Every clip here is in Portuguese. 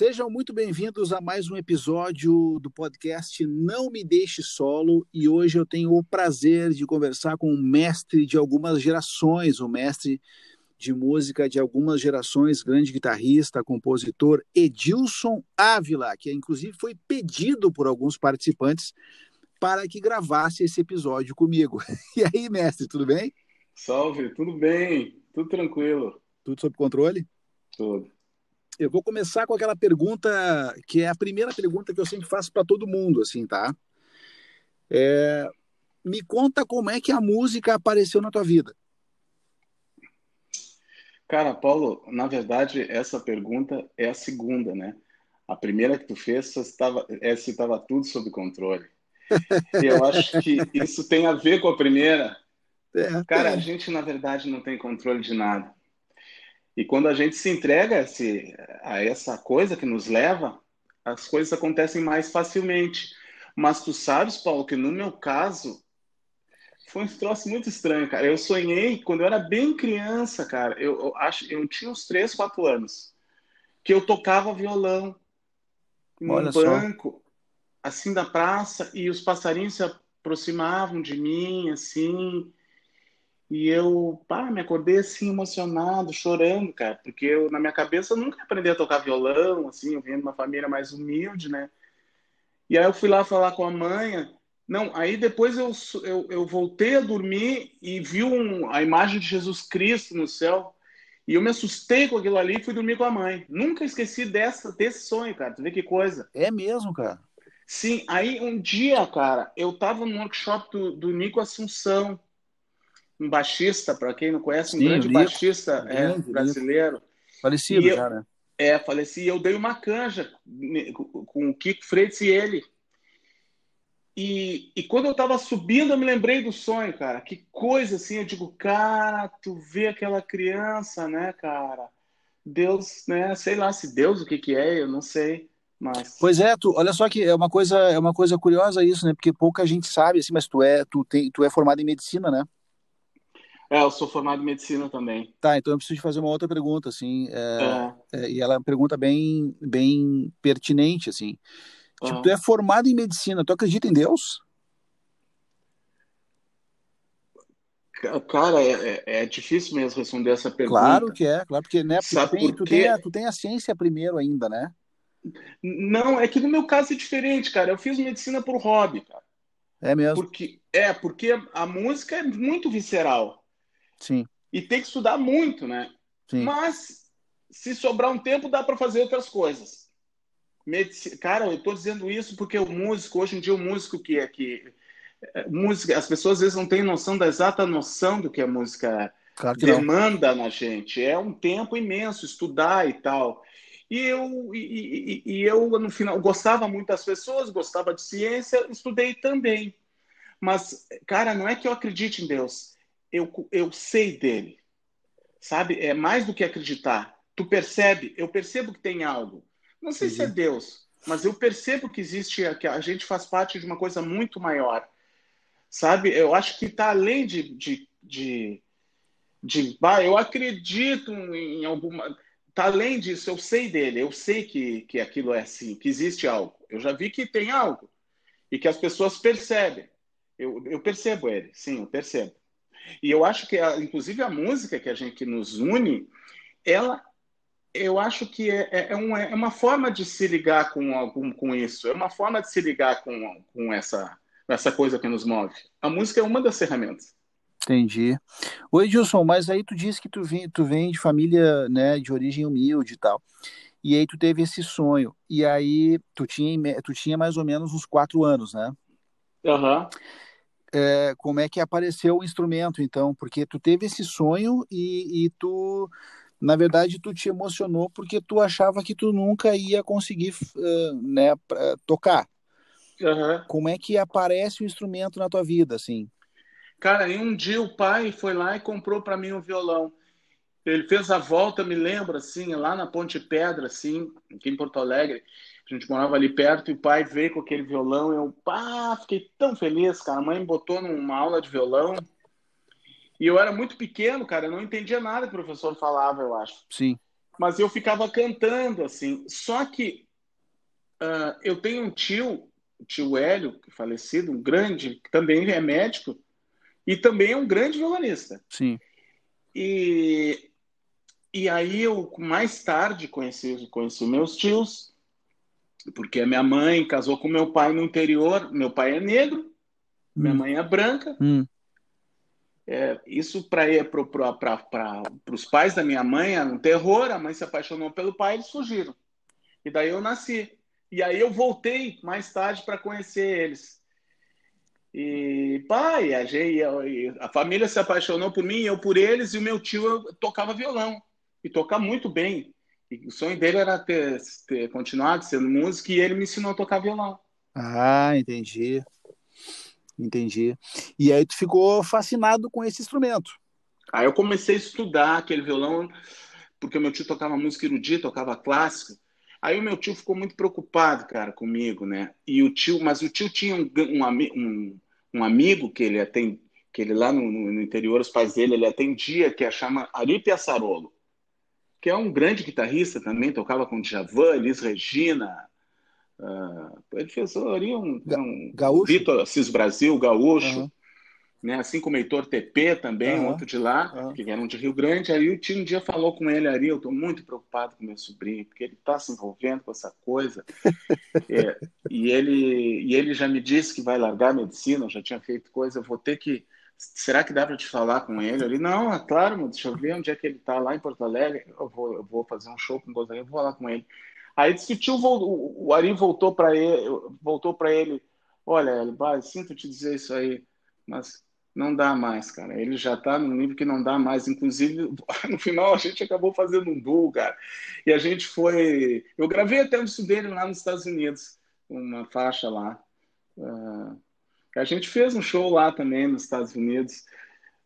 Sejam muito bem-vindos a mais um episódio do podcast Não Me Deixe Solo e hoje eu tenho o prazer de conversar com um mestre de algumas gerações, o um mestre de música de algumas gerações, grande guitarrista, compositor Edilson Ávila, que inclusive foi pedido por alguns participantes para que gravasse esse episódio comigo. E aí, mestre, tudo bem? Salve, tudo bem, tudo tranquilo. Tudo sob controle? Tudo. Eu vou começar com aquela pergunta que é a primeira pergunta que eu sempre faço para todo mundo, assim, tá? É, me conta como é que a música apareceu na tua vida. Cara, Paulo, na verdade, essa pergunta é a segunda, né? A primeira que tu fez estava, é se estava tudo sob controle. E eu acho que isso tem a ver com a primeira. É, Cara, é. a gente, na verdade, não tem controle de nada. E quando a gente se entrega a, esse, a essa coisa que nos leva, as coisas acontecem mais facilmente. Mas tu sabes, Paulo, que no meu caso foi um troço muito estranho, cara. Eu sonhei quando eu era bem criança, cara. Eu, eu acho, eu tinha uns 3, 4 anos, que eu tocava violão no Olha banco, só. assim da praça, e os passarinhos se aproximavam de mim, assim. E eu, pá, me acordei assim emocionado, chorando, cara, porque eu, na minha cabeça eu nunca aprendi a tocar violão, assim, eu venho de uma família mais humilde, né? E aí eu fui lá falar com a mãe. Não, aí depois eu, eu, eu voltei a dormir e vi um, a imagem de Jesus Cristo no céu. E eu me assustei com aquilo ali e fui dormir com a mãe. Nunca esqueci dessa, desse sonho, cara. Tu vê que coisa. É mesmo, cara? Sim, aí um dia, cara, eu tava no workshop do, do Nico Assunção um baixista, para quem não conhece, um Sim, grande baixista é, brasileiro. Falecido já, né? É, faleci. Eu dei uma canja com o Kiko Freitas e ele. E, e quando eu estava subindo, eu me lembrei do sonho, cara. Que coisa assim, eu digo, cara, tu vê aquela criança, né, cara? Deus, né? Sei lá se Deus o que que é, eu não sei. Mas... Pois é, tu, olha só que é uma coisa, é uma coisa curiosa isso, né? Porque pouca gente sabe assim, mas tu é, tu tem, tu é formado em medicina, né? É, eu sou formado em medicina também. Tá, então eu preciso te fazer uma outra pergunta, assim, é, é. É, e ela é uma pergunta bem, bem pertinente, assim. Tipo, uhum. tu é formado em medicina, tu acredita em Deus? Cara, é, é, é difícil mesmo responder essa pergunta. Claro que é, claro, porque, né, porque Sabe tu, tem, tu, tem a, tu tem a ciência primeiro ainda, né? Não, é que no meu caso é diferente, cara. Eu fiz medicina por hobby, cara. É mesmo? Porque, é, porque a música é muito visceral. Sim. E tem que estudar muito, né? Sim. Mas se sobrar um tempo, dá para fazer outras coisas. Medici... Cara, eu estou dizendo isso porque o músico, hoje em dia, o músico que é que. É, música, as pessoas às vezes não têm noção da exata noção do que a música claro que demanda não. na gente. É um tempo imenso estudar e tal. E eu, e, e, e, eu, no final, gostava muito das pessoas, gostava de ciência, estudei também. Mas, cara, não é que eu acredite em Deus eu, eu sei dele. Sabe? É mais do que acreditar. Tu percebe, eu percebo que tem algo. Não sei uhum. se é uhum. Deus, mas eu percebo que existe, que a gente faz parte de uma coisa muito maior. Sabe? Eu acho que está além de, de, de, de bah, eu acredito em alguma. Está além disso, eu sei dele, eu sei que, que aquilo é assim, que existe algo. Eu já vi que tem algo e que as pessoas percebem. Eu, eu percebo ele, sim, eu percebo. E eu acho que, a, inclusive, a música que a gente que nos une, ela, eu acho que é, é, é uma, é uma forma de se ligar com, algum, com isso, é uma forma de se ligar com, com essa, essa coisa que nos move. A música é uma das ferramentas. Entendi. Oi, Edilson, mas aí tu disse que tu vem, tu vem de família né, de origem humilde e tal. E aí tu teve esse sonho. E aí tu tinha, tu tinha mais ou menos uns quatro anos, né? Aham. Uhum é, como é que apareceu o instrumento, então, porque tu teve esse sonho e, e, tu, na verdade, tu te emocionou porque tu achava que tu nunca ia conseguir uh, né, tocar. Uhum. Como é que aparece o instrumento na tua vida, assim? Cara, em um dia o pai foi lá e comprou para mim um violão. Ele fez a volta, me lembro, assim, lá na Ponte Pedra, assim, aqui em Porto Alegre. A gente morava ali perto e o pai veio com aquele violão. Eu, pá, fiquei tão feliz, cara. A mãe me botou numa aula de violão. E eu era muito pequeno, cara. Eu não entendia nada que o professor falava, eu acho. Sim. Mas eu ficava cantando, assim. Só que uh, eu tenho um tio, o tio Hélio, que falecido, um grande, que também é médico, e também é um grande violonista. Sim. E, e aí eu, mais tarde, conheci, conheci meus tios, porque a minha mãe casou com meu pai no interior. Meu pai é negro, hum. minha mãe é branca. Hum. É, isso para os pais da minha mãe era um terror. A mãe se apaixonou pelo pai, eles fugiram. E daí eu nasci. E aí eu voltei mais tarde para conhecer eles. E pai, a, a, família se apaixonou por mim, eu por eles, e o meu tio tocava violão e toca muito bem. E o sonho dele era ter, ter continuado sendo músico e ele me ensinou a tocar violão. Ah, entendi. Entendi. E aí tu ficou fascinado com esse instrumento. Aí eu comecei a estudar aquele violão, porque meu tio tocava música erudita, tocava clássica. Aí o meu tio ficou muito preocupado, cara, comigo, né? E o tio, mas o tio tinha um, um, um, um amigo que ele atende, que ele lá no, no, interior, os pais dele, ele atendia, que é chama Ari Piaçarolo, que é um grande guitarrista também, tocava com Djavan, Elis Regina, uh, ele fez Ari um, um gaúcho? Vitor Assis Brasil, gaúcho, uhum né? Assim como o Heitor TP também, uhum. outro de lá, uhum. que eram de Rio Grande. Aí o tio um dia falou com ele, Ari, eu estou muito preocupado com meu sobrinho, porque ele está se envolvendo com essa coisa. é, e, ele, e ele já me disse que vai largar a medicina, eu já tinha feito coisa, eu vou ter que. Será que dá para te falar com ele? Ele, não, é claro, deixa eu ver onde é que ele está, lá em Porto Alegre. Eu vou, eu vou fazer um show com o Gonzaga, eu vou falar com ele. Aí disse que o tio, o Ari voltou para ele, voltou para ele, olha, ele, sinto te dizer isso aí, mas não dá mais, cara. Ele já está num nível que não dá mais. Inclusive, no final, a gente acabou fazendo um duo, cara. E a gente foi. Eu gravei até um dele lá nos Estados Unidos, uma faixa lá. Uh... A gente fez um show lá também nos Estados Unidos.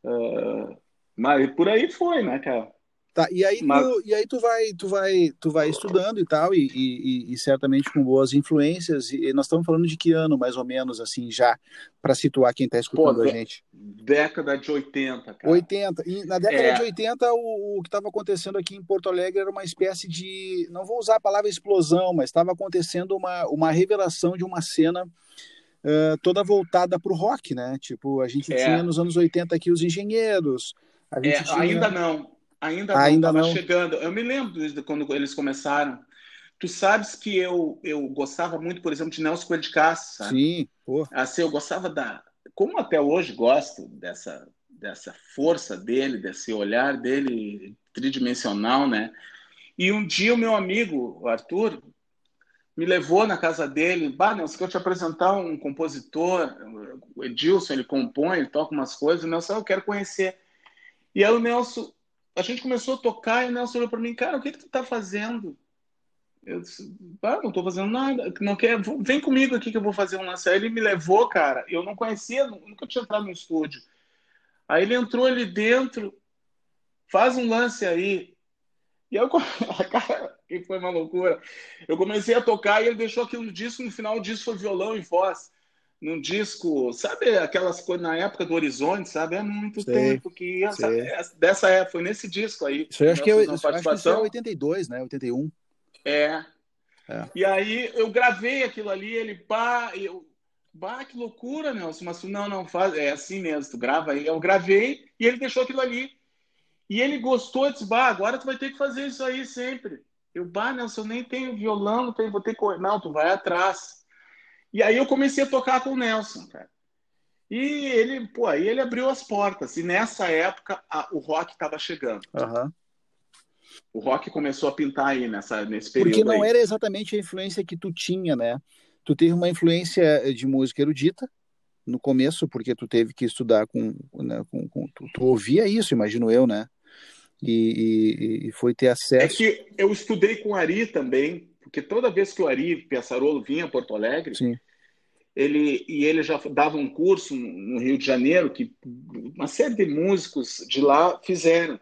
Uh... Mas por aí foi, né, cara? Tá, e aí, Mas... tu, e aí tu vai, tu vai, tu vai estudando e tal, e, e, e certamente com boas influências. E nós estamos falando de que ano, mais ou menos, assim, já, para situar quem está escutando Pô, a gente? Década de 80, cara. 80. E na década é. de 80, o, o que estava acontecendo aqui em Porto Alegre era uma espécie de. Não vou usar a palavra explosão, mas estava acontecendo uma, uma revelação de uma cena. Uh, toda voltada para o rock, né? Tipo, a gente é. tinha nos anos 80 aqui os engenheiros. É, tinha... Ainda não, Ainda, Ainda não, chegando. Eu me lembro de quando eles começaram. Tu sabes que eu, eu gostava muito, por exemplo, de Nelson Coelho de? Sim, pô. Assim, eu gostava da... Como até hoje gosto dessa, dessa força dele, desse olhar dele tridimensional, né? E um dia o meu amigo, o Arthur, me levou na casa dele. Bah, Nelson, quero te apresentar um compositor. O Edilson, ele compõe, ele toca umas coisas. O Nelson, eu quero conhecer. E aí o Nelson a gente começou a tocar e o Nelson olhou para mim, cara, o que, que tu tá fazendo? Eu disse, ah, não tô fazendo nada. Não quer, vem comigo aqui que eu vou fazer um lance. Aí ele me levou, cara. Eu não conhecia, nunca tinha entrado no estúdio. Aí ele entrou ali dentro, faz um lance aí. E eu, cara, que foi uma loucura. Eu comecei a tocar e ele deixou aquilo no disco. No final, o disco foi violão e voz num disco, sabe aquelas coisas na época do Horizonte, sabe? É muito sei, tempo que essa, dessa época, foi nesse disco aí. Isso acho que, eu, participação. acho que isso é 82, né? 81. É. é. E aí eu gravei aquilo ali, ele pá, eu, bah, que loucura, Nelson, mas não, não faz, é assim mesmo, tu grava aí. Eu gravei e ele deixou aquilo ali. E ele gostou, disse, bah, agora tu vai ter que fazer isso aí sempre. Eu, bah, Nelson, eu nem tenho violão, não tenho, vou ter que... Não, tu vai atrás. E aí eu comecei a tocar com o Nelson, cara. E ele, pô, aí ele abriu as portas. E nessa época a, o rock estava chegando. Uhum. O rock começou a pintar aí nessa, nesse período. Porque não aí. era exatamente a influência que tu tinha, né? Tu teve uma influência de música erudita no começo, porque tu teve que estudar com. Né, com, com tu, tu, ouvia isso, imagino eu, né? E, e, e, foi ter acesso. É que eu estudei com Ari também, porque toda vez que o Ari Piaçarolo vinha a Porto Alegre, Sim. ele e ele já dava um curso no Rio de Janeiro que uma série de músicos de lá fizeram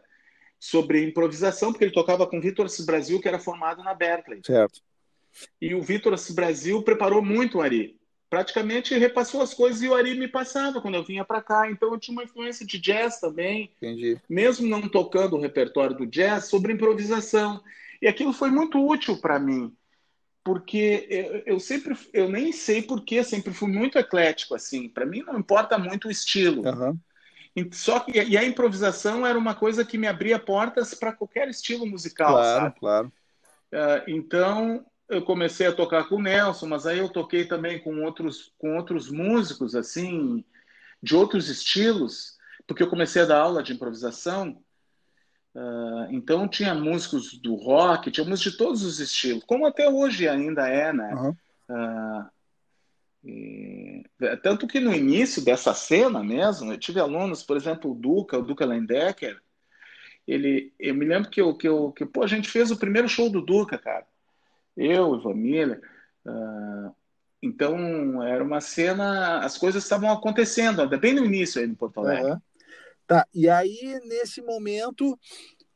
sobre improvisação, porque ele tocava com Vitor Assis Brasil, que era formado na Berkeley. Certo. E o Vitor Assis Brasil preparou muito o Ari. Praticamente repassou as coisas e o Ari me passava quando eu vinha para cá. Então eu tinha uma influência de jazz também. Entendi. Mesmo não tocando o repertório do jazz, sobre improvisação. E aquilo foi muito útil para mim, porque eu, eu, sempre, eu nem sei porque, sempre fui muito eclético assim. Para mim não importa muito o estilo. Uhum. Só que e a improvisação era uma coisa que me abria portas para qualquer estilo musical, claro, sabe? Claro. Uh, então eu comecei a tocar com o Nelson, mas aí eu toquei também com outros com outros músicos assim de outros estilos, porque eu comecei a dar aula de improvisação. Uh, então tinha músicos do rock, tinha músicos de todos os estilos, como até hoje ainda é, né? Uhum. Uh, e, tanto que no início dessa cena mesmo, eu tive alunos, por exemplo, o Duca, o Duca Lendecker, ele, eu me lembro que, eu, que, eu, que pô, a gente fez o primeiro show do Duca, cara. Eu, Ivan Miller. Uh, então, era uma cena, as coisas estavam acontecendo, bem no início aí no Porto Alegre. Uhum. Tá, e aí, nesse momento,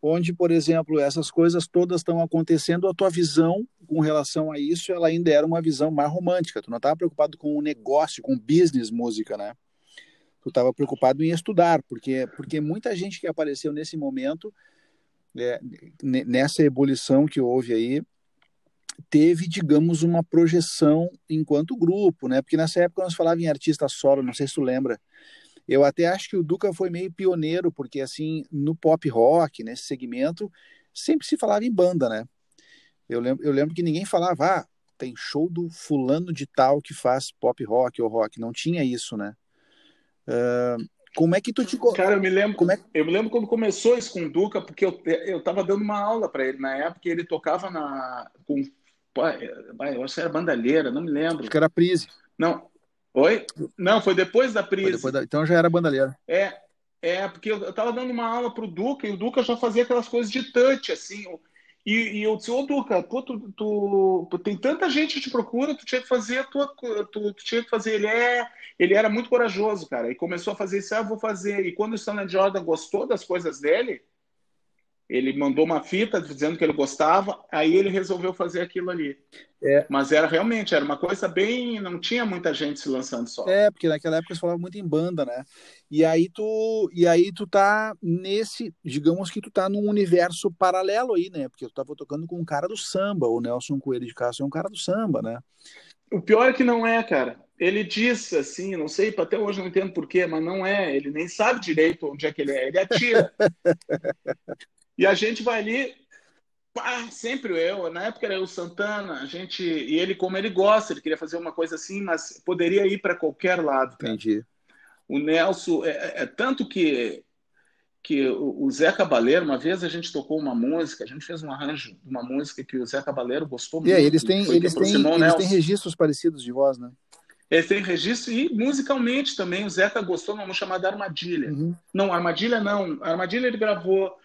onde, por exemplo, essas coisas todas estão acontecendo, a tua visão com relação a isso, ela ainda era uma visão mais romântica. Tu não estava preocupado com o negócio, com o business música, né? Tu estava preocupado em estudar, porque porque muita gente que apareceu nesse momento, é, nessa ebulição que houve aí, teve, digamos, uma projeção enquanto grupo, né? Porque nessa época nós falávamos em artista solo, não sei se tu lembra, eu até acho que o Duca foi meio pioneiro, porque assim, no pop rock, nesse segmento, sempre se falava em banda, né? Eu lembro, eu lembro que ninguém falava, ah, tem show do fulano de tal que faz pop rock ou rock. Não tinha isso, né? Uh, como é que tu te. Cara, eu me lembro. Como é... Eu me lembro quando começou isso com o Duca, porque eu, eu tava dando uma aula para ele na época e ele tocava na. Com, eu acho que era bandalheira, não me lembro. Acho que era Prise. Não, Oi? Não, foi depois da Prise. Depois da... Então já era bandalheira. É, é porque eu estava dando uma aula pro Duca e o Duca já fazia aquelas coisas de touch, assim. E, e eu disse, ô Duca, pô, tu, tu, tu, tem tanta gente que te procura, tu tinha que fazer a tua. Tu, tu, tinha que fazer. Ele, é, ele era muito corajoso, cara. E começou a fazer isso, ah, vou fazer. E quando o Stanley Jordan gostou das coisas dele, ele mandou uma fita dizendo que ele gostava, aí ele resolveu fazer aquilo ali. É. Mas era realmente, era uma coisa bem. Não tinha muita gente se lançando só. É, porque naquela época se falava muito em banda, né? E aí tu, e aí tu tá nesse, digamos que tu tá num universo paralelo aí, né? Porque tu tava tocando com um cara do samba, o Nelson Coelho de Castro é um cara do samba, né? O pior é que não é, cara. Ele diz assim, não sei, até hoje não entendo porquê, mas não é. Ele nem sabe direito onde é que ele é. Ele atira. E a gente vai ali, pá, sempre eu, na época era o Santana, a gente, e ele, como ele gosta, ele queria fazer uma coisa assim, mas poderia ir para qualquer lado. Cara. Entendi. O Nelson, é, é, é tanto que que o Zé Cabaleiro, uma vez a gente tocou uma música, a gente fez um arranjo de uma música que o Zé Cabaleiro gostou muito. E eles têm, eles têm, eles têm registros parecidos de voz, né? Eles têm registro e musicalmente também. O Zeca gostou de uma música chamada Armadilha. Uhum. Não, Armadilha não. Armadilha ele gravou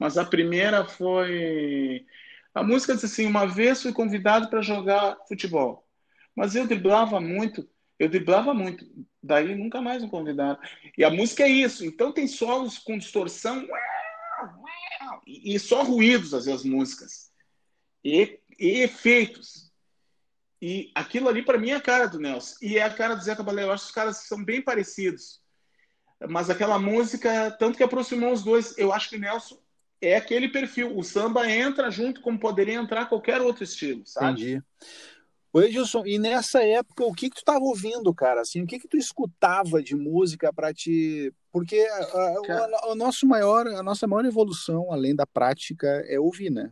mas a primeira foi. A música diz assim: Uma vez fui convidado para jogar futebol, mas eu driblava muito, eu driblava muito, daí nunca mais me convidaram. E a música é isso, então tem solos com distorção e só ruídos às vezes músicas e, e efeitos. E aquilo ali para mim é a cara do Nelson e é a cara do Zé Cabaleiro. Eu acho que os caras são bem parecidos. Mas aquela música, tanto que aproximou os dois, eu acho que Nelson é aquele perfil. O samba entra junto como poderia entrar qualquer outro estilo, sabe? Entendi. Oi, Edilson, e nessa época, o que que tu estava ouvindo, cara? Assim, o que que tu escutava de música para te... Porque a, a, a, nosso maior, a nossa maior evolução, além da prática, é ouvir, né?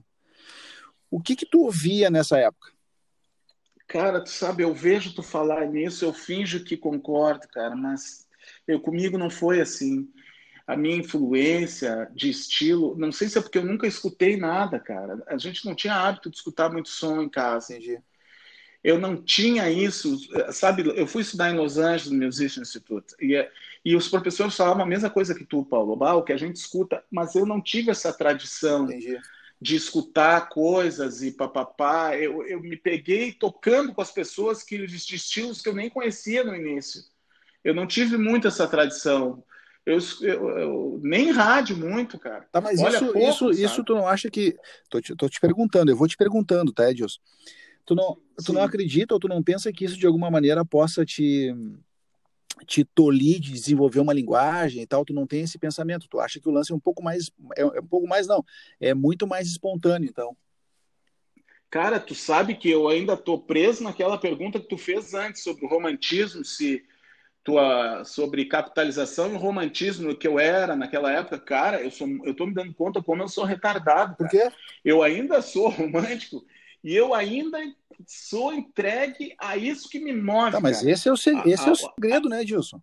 O que que tu ouvia nessa época? Cara, tu sabe, eu vejo tu falar nisso, eu finjo que concordo, cara, mas eu comigo não foi assim a minha influência de estilo, não sei se é porque eu nunca escutei nada, cara. A gente não tinha hábito de escutar muito som em casa. Entendi. Eu não tinha isso, sabe? Eu fui estudar em Los Angeles, no Music Institute, e, e os professores falavam a mesma coisa que tu, Paulo, o que a gente escuta, mas eu não tive essa tradição Entendi. de escutar coisas e papapá. Eu, eu me peguei tocando com as pessoas que de estilos que eu nem conhecia no início. Eu não tive muito essa tradição. Eu, eu, eu, nem rádio muito, cara. Tá, mas Olha isso, pouco, isso, isso tu não acha que. Tô te, tô te perguntando, eu vou te perguntando, tá, Edilson? Tu não, tu não acredita ou tu não pensa que isso de alguma maneira possa te, te tolir de desenvolver uma linguagem e tal? Tu não tem esse pensamento? Tu acha que o lance é um pouco mais. É, é um pouco mais, não. É muito mais espontâneo, então. Cara, tu sabe que eu ainda tô preso naquela pergunta que tu fez antes sobre o romantismo, se tua sobre capitalização e romantismo que eu era naquela época, cara, eu sou eu tô me dando conta como eu sou retardado. Por quê? Eu ainda sou romântico e eu ainda sou entregue a isso que me move. Tá, mas cara. esse é o, esse a, é o segredo, a, né, Gilson?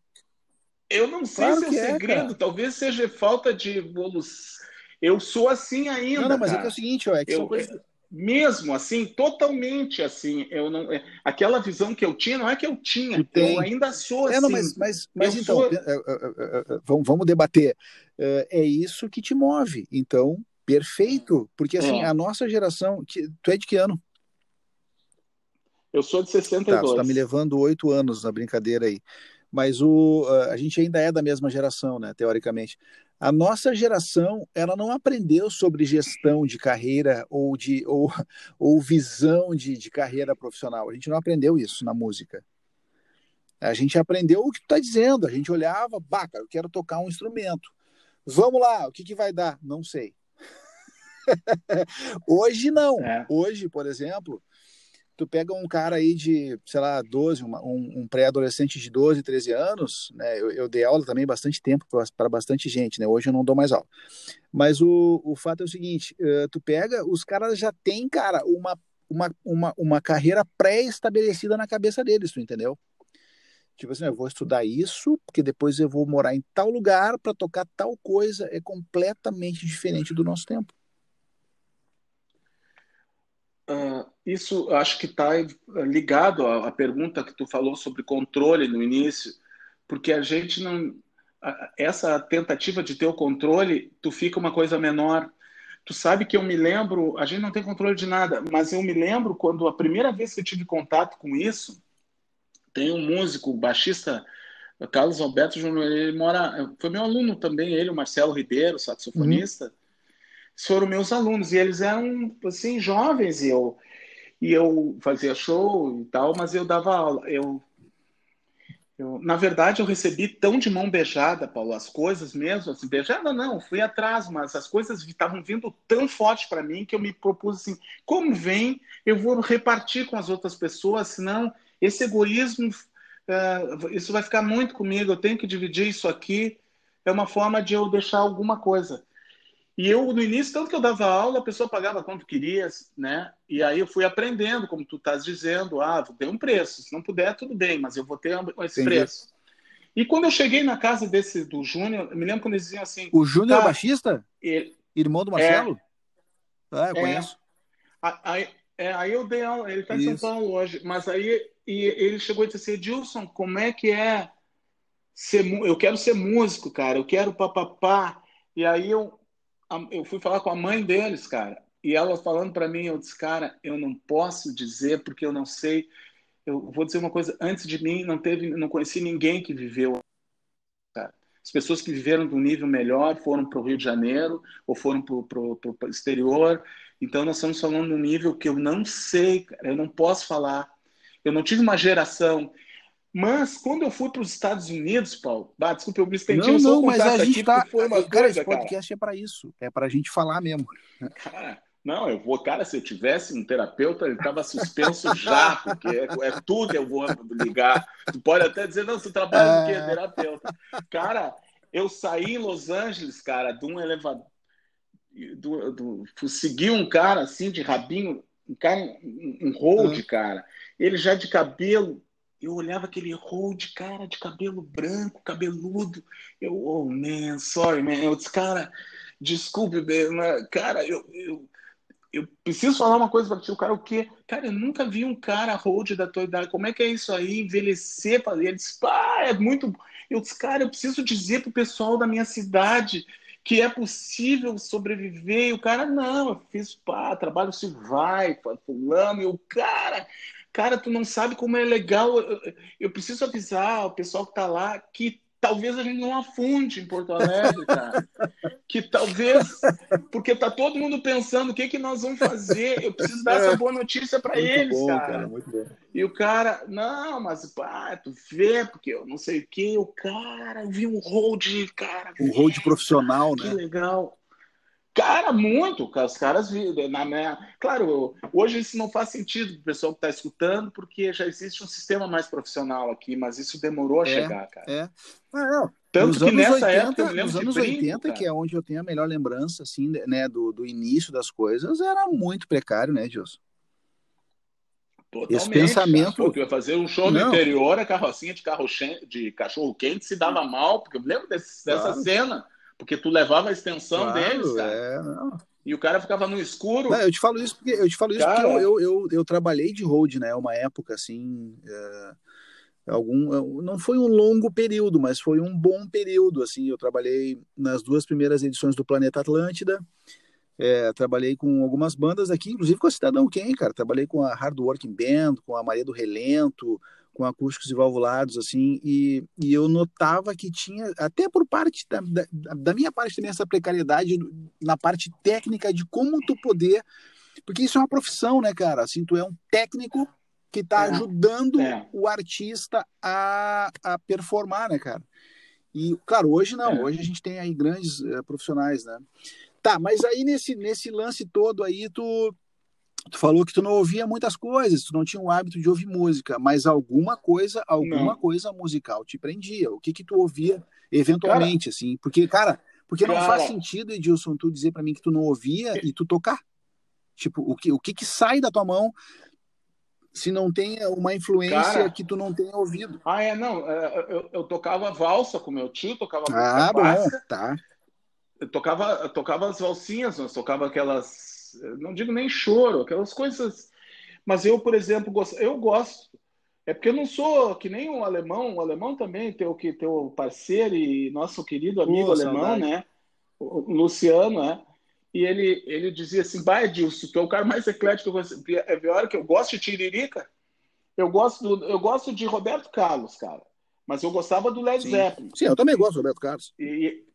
Eu não sei claro se é o é, segredo, é, talvez seja falta de evolução. Eu sou assim ainda. Não, não mas cara. é, que é o seguinte, ó, é que eu, são mesmo assim, totalmente assim, eu não, é, aquela visão que eu tinha não é que eu tinha, eu ainda sou assim. É, não, mas, assim. mas, mas então, sou... vamos, vamos debater. É isso que te move. Então, perfeito, porque assim, é. a nossa geração, tu é de que ano? Eu sou de 62. Tá, tá me levando oito anos na brincadeira aí. Mas o, a gente ainda é da mesma geração, né, teoricamente. A nossa geração, ela não aprendeu sobre gestão de carreira ou, de, ou, ou visão de, de carreira profissional. A gente não aprendeu isso na música. A gente aprendeu o que tu está dizendo. A gente olhava, baca, eu quero tocar um instrumento. Vamos lá, o que, que vai dar? Não sei. Hoje não. É. Hoje, por exemplo, tu pega um cara aí de, sei lá, 12, uma, um, um pré-adolescente de 12, 13 anos, né? Eu, eu dei aula também bastante tempo para bastante gente, né? Hoje eu não dou mais aula. Mas o, o fato é o seguinte, uh, tu pega, os caras já têm, cara, uma, uma, uma, uma carreira pré-estabelecida na cabeça deles, tu entendeu? Tipo assim, eu vou estudar isso, porque depois eu vou morar em tal lugar para tocar tal coisa. É completamente diferente do nosso tempo. Uh, isso acho que está ligado à, à, pergunta que tu falou sobre controle no início, porque a gente não. Essa tentativa de ter o controle, tu fica uma coisa menor. Tu sabe que eu me lembro, a gente não tem controle de nada, mas eu me lembro quando a primeira vez que eu tive contato com isso, tem um músico, baixista, Carlos Alberto Júnior, ele mora, foi meu aluno também, ele, o Marcelo Ribeiro, saxofonista. Uhum foram meus alunos e eles eram assim jovens e eu e eu fazia show e tal, mas eu dava aula. Eu, eu na verdade eu recebi tão de mão beijada, Paulo, as coisas mesmo, assim, beijada não, fui atrás, mas as coisas estavam vindo tão forte para mim que eu me propus assim, como vem, eu vou repartir com as outras pessoas, senão esse egoísmo uh, isso vai ficar muito comigo, eu tenho que dividir isso aqui, é uma forma de eu deixar alguma coisa. E eu, no início, tanto que eu dava aula, a pessoa pagava quanto queria, né? E aí eu fui aprendendo, como tu estás dizendo, ah, vou ter um preço. Se não puder, tudo bem, mas eu vou ter esse Entendi. preço. E quando eu cheguei na casa desse do Júnior, me lembro quando eles diziam assim. O Júnior é baixista? Ele, Irmão do Marcelo? É, ah, eu é, conheço. Aí, é, aí eu dei aula, ele está em São Paulo hoje, mas aí e ele chegou e disse assim: Edilson, como é que é ser. Eu quero ser músico, cara, eu quero papapá. E aí eu, eu fui falar com a mãe deles, cara, e ela falando para mim, eu disse, cara, eu não posso dizer porque eu não sei. Eu vou dizer uma coisa, antes de mim não teve, não conheci ninguém que viveu. Cara. As pessoas que viveram de um nível melhor foram para o Rio de Janeiro ou foram para o exterior. Então nós estamos falando de um nível que eu não sei, cara, eu não posso falar. Eu não tive uma geração mas quando eu fui para os Estados Unidos, Paulo, bah, desculpa, eu me estendi não, não, mas a gente tá, foi uma cara, coisa, esse podcast cara. é para isso, é para a gente falar mesmo. Cara, não, eu vou, cara, se eu tivesse um terapeuta, ele estava suspenso já, porque é, é, tudo eu vou ligar. Tu pode até dizer, não, você trabalha no que é terapeuta. Cara, eu saí em Los Angeles, cara, de um elevador, do, do, segui um cara assim de rabinho, um cara, um, um hold, uhum. cara, ele já de cabelo eu olhava aquele hold, cara, de cabelo branco, cabeludo. Eu, oh, man, sorry, man. Eu disse, cara, desculpe, man, cara, eu, eu, eu preciso falar uma coisa para ti. O cara, o quê? Cara, eu nunca vi um cara hold da tua idade. Como é que é isso aí? Envelhecer, fazer. Ele disse, pá, é muito. Eu disse, cara, eu preciso dizer pro pessoal da minha cidade que é possível sobreviver. E o cara, não, eu fiz, pá, trabalho se vai, fulano. E o cara, Cara, tu não sabe como é legal. Eu, preciso avisar o pessoal que tá lá que talvez a gente não afunde em Porto Alegre, cara. que talvez, porque tá todo mundo pensando o que que nós vamos fazer. Eu preciso dar essa boa notícia para eles, bom, cara. cara. E o cara, não, mas pá, tu vê, porque eu não sei o que. O cara, eu vi um hold, cara. Um hold profissional, que né? Que legal. Cara, muito. Os caras na minha. Claro, hoje isso não faz sentido para o pessoal que está escutando, porque já existe um sistema mais profissional aqui, mas isso demorou a é, chegar, cara. É. Não, não. Tanto nos que nessa 80, época, eu lembro nos anos brinco, 80, cara. que é onde eu tenho a melhor lembrança, assim, né, do, do início das coisas, era muito precário, né, Gilson? Totalmente. Esse pensamento. Pô, ia fazer um show no interior, a carrocinha de, carro de cachorro quente se dava mal, porque eu me lembro desse, claro. dessa cena, porque tu levava a extensão claro, deles, cara. É, e o cara ficava no escuro. Não, eu te falo isso porque eu te falo isso cara... porque eu, eu, eu, eu, trabalhei de road, né? Uma época assim. É, algum não foi um longo período, mas foi um bom período. Assim, eu trabalhei nas duas primeiras edições do Planeta Atlântida. É, trabalhei com algumas bandas aqui, inclusive com a Cidadão Quem, cara. Trabalhei com a Hard Working Band, com a Maria do Relento, com acústicos e valvulados, assim, e, e eu notava que tinha, até por parte da, da, da, minha parte também, essa precariedade na parte técnica de como tu poder. Porque isso é uma profissão, né, cara? Assim, tu é um técnico que está é, ajudando é. o artista a, a performar, né, cara? E, claro, hoje não, é. hoje a gente tem aí grandes uh, profissionais, né? Tá, mas aí nesse, nesse lance todo aí, tu, tu falou que tu não ouvia muitas coisas, tu não tinha o hábito de ouvir música, mas alguma coisa, alguma não. coisa musical te prendia. O que que tu ouvia eventualmente, cara, assim? Porque, cara, porque não cara, faz sentido, Edilson, tu dizer para mim que tu não ouvia e tu tocar. Tipo, o que, o que que sai da tua mão se não tem uma influência cara, que tu não tenha ouvido? Ah, é, não. É, eu, eu tocava valsa com meu tio, tocava ah, bom, tá eu tocava, eu tocava as valsinhas, nós tocava aquelas, não digo nem choro, aquelas coisas. Mas eu, por exemplo, gosto, eu gosto. É porque eu não sou que nem um alemão, o alemão também teu que teu parceiro e nosso querido amigo alemão, saudade. né? O Luciano, né? E ele, ele dizia assim: Vai, Edilson, tu é o cara mais eclético que eu conheço. É hora que eu gosto de Tiririca. Eu gosto, do, eu gosto de Roberto Carlos, cara. Mas eu gostava do Led Sim. Zeppelin. Sim, eu também gosto do Roberto Carlos. E,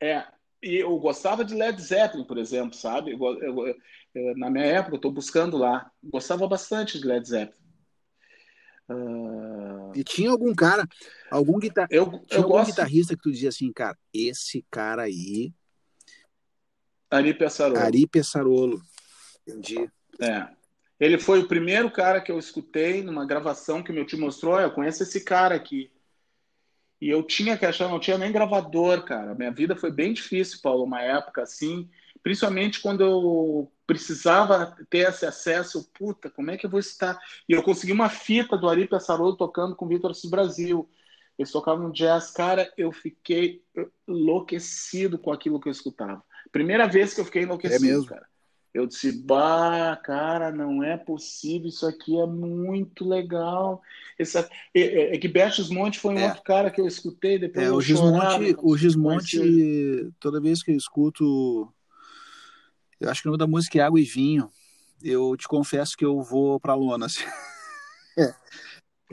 é, e eu gostava de Led Zeppelin, por exemplo, sabe? Eu, eu, eu, na minha época, eu estou buscando lá. Gostava bastante de Led Zeppelin. Uh... E tinha algum cara, algum, guitar... eu, tinha algum gosto... guitarrista que tu dizia assim, cara, esse cara aí. Ari Pessarolo. Ari Pessarolo. Entendi. É. Ele foi o primeiro cara que eu escutei numa gravação que meu tio mostrou. Eu conheço esse cara aqui. E eu tinha que achar, não tinha nem gravador, cara. Minha vida foi bem difícil, Paulo, uma época assim, principalmente quando eu precisava ter esse acesso. Puta, como é que eu vou estar? E eu consegui uma fita do Ari Pessarolo tocando com o Vitor Brasil. Eles tocavam jazz, cara, eu fiquei enlouquecido com aquilo que eu escutava. Primeira vez que eu fiquei enlouquecido, é mesmo? cara. Eu disse, bah, cara, não é possível, isso aqui é muito legal. Essa, é, é, Egberto Gismonte foi um é. outro cara que eu escutei depois. É, o Gismonte, o Gismonte toda vez que eu escuto, eu acho que o nome da música é Água e Vinho, eu te confesso que eu vou pra lona. Assim. é.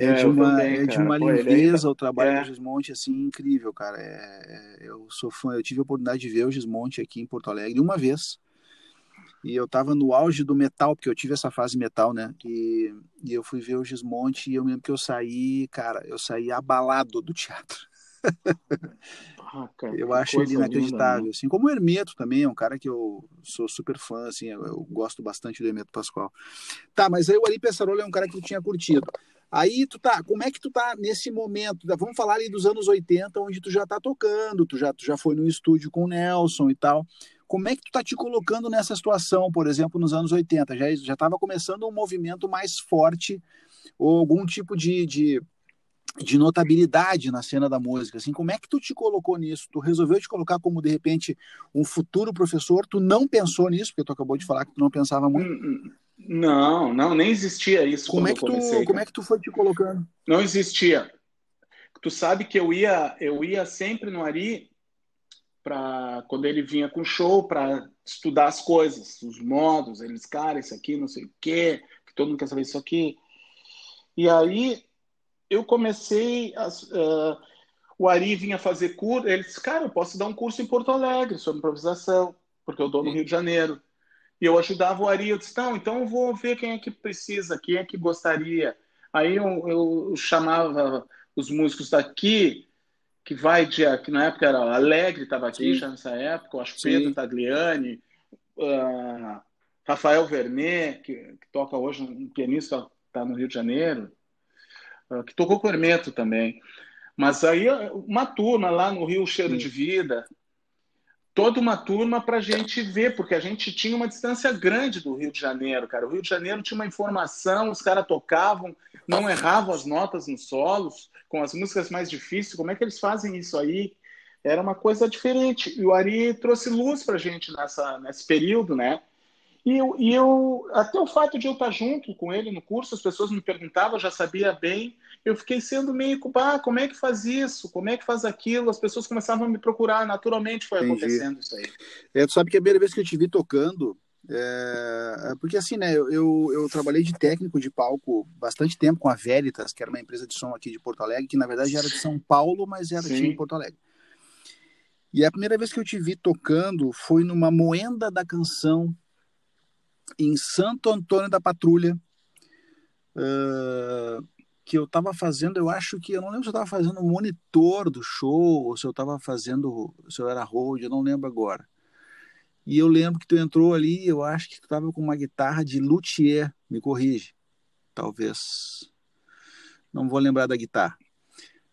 É, de uma, também, é de uma leveza o trabalho é. do Gismonte, assim, incrível, cara. É, é, eu sou fã, eu tive a oportunidade de ver o Gismonte aqui em Porto Alegre uma vez. E eu tava no auge do metal, porque eu tive essa fase metal, né? E, e eu fui ver o Gismonte e eu lembro que eu saí, cara, eu saí abalado do teatro. Ah, cara, eu acho ele inacreditável, linda, né? assim como o Hermeto também, é um cara que eu sou super fã, assim, eu, eu gosto bastante do Hermeto Pascoal. Tá, mas aí o Ari Pessarolo é um cara que eu tinha curtido. Aí tu tá, como é que tu tá nesse momento? Vamos falar ali dos anos 80, onde tu já tá tocando, tu já, tu já foi no estúdio com o Nelson e tal. Como é que tu tá te colocando nessa situação, por exemplo, nos anos 80? Já já estava começando um movimento mais forte ou algum tipo de, de, de, notabilidade na cena da música. Assim, como é que tu te colocou nisso? Tu resolveu te colocar como de repente um futuro professor? Tu não pensou nisso porque tu acabou de falar que tu não pensava muito. Hum, hum. Não, não, nem existia isso. Como é que tu, comecei, como é que tu foi te colocando? Não existia. Tu sabe que eu ia, eu ia sempre no Ari para quando ele vinha com show para estudar as coisas, os modos, eles, cara, isso aqui, não sei o quê, que todo mundo quer saber isso aqui. E aí eu comecei, a, uh, o Ari vinha fazer curso, ele disse, cara, eu posso dar um curso em Porto Alegre sobre improvisação, porque eu dou no Rio de Janeiro. E eu ajudava o Ari, eu disse, não, então eu vou ver quem é que precisa, quem é que gostaria. Aí eu, eu chamava os músicos daqui, que vai de. que na época era Alegre, estava aqui Sim. já nessa época, eu acho Pedro Tagliani, uh, Rafael Vernet, que, que, toca hoje, um pianista está no Rio de Janeiro, uh, que tocou com o Hermeto também. Mas aí uma turma lá no Rio Cheiro Sim. de Vida, toda uma turma para a gente ver, porque a gente tinha uma distância grande do Rio de Janeiro, cara. O Rio de Janeiro tinha uma informação, os caras tocavam, não erravam as notas nos solos, com as músicas mais difíceis. Como é que eles fazem isso aí? Era uma coisa diferente. E o Ari trouxe luz para a gente nessa, nesse período, né? E eu, e eu, até o fato de eu estar junto com ele no curso, as pessoas me perguntavam, eu já sabia bem, eu fiquei sendo meio, ah, como é que faz isso? Como é que faz aquilo? As pessoas começavam a me procurar, naturalmente foi Entendi. acontecendo isso aí. É, tu sabe que a primeira vez que eu te vi tocando, é, é... porque assim, né, eu, eu trabalhei de técnico de palco bastante tempo com a Veritas, que era uma empresa de som aqui de Porto Alegre, que na verdade era de São Paulo, mas era aqui em Porto Alegre. E a primeira vez que eu te vi tocando foi numa moenda da canção em Santo Antônio da Patrulha, uh, que eu estava fazendo, eu acho que, eu não lembro se eu estava fazendo um monitor do show, ou se eu estava fazendo, se eu era hold, eu não lembro agora. E eu lembro que tu entrou ali, eu acho que tu estava com uma guitarra de luthier, me corrige, talvez, não vou lembrar da guitarra.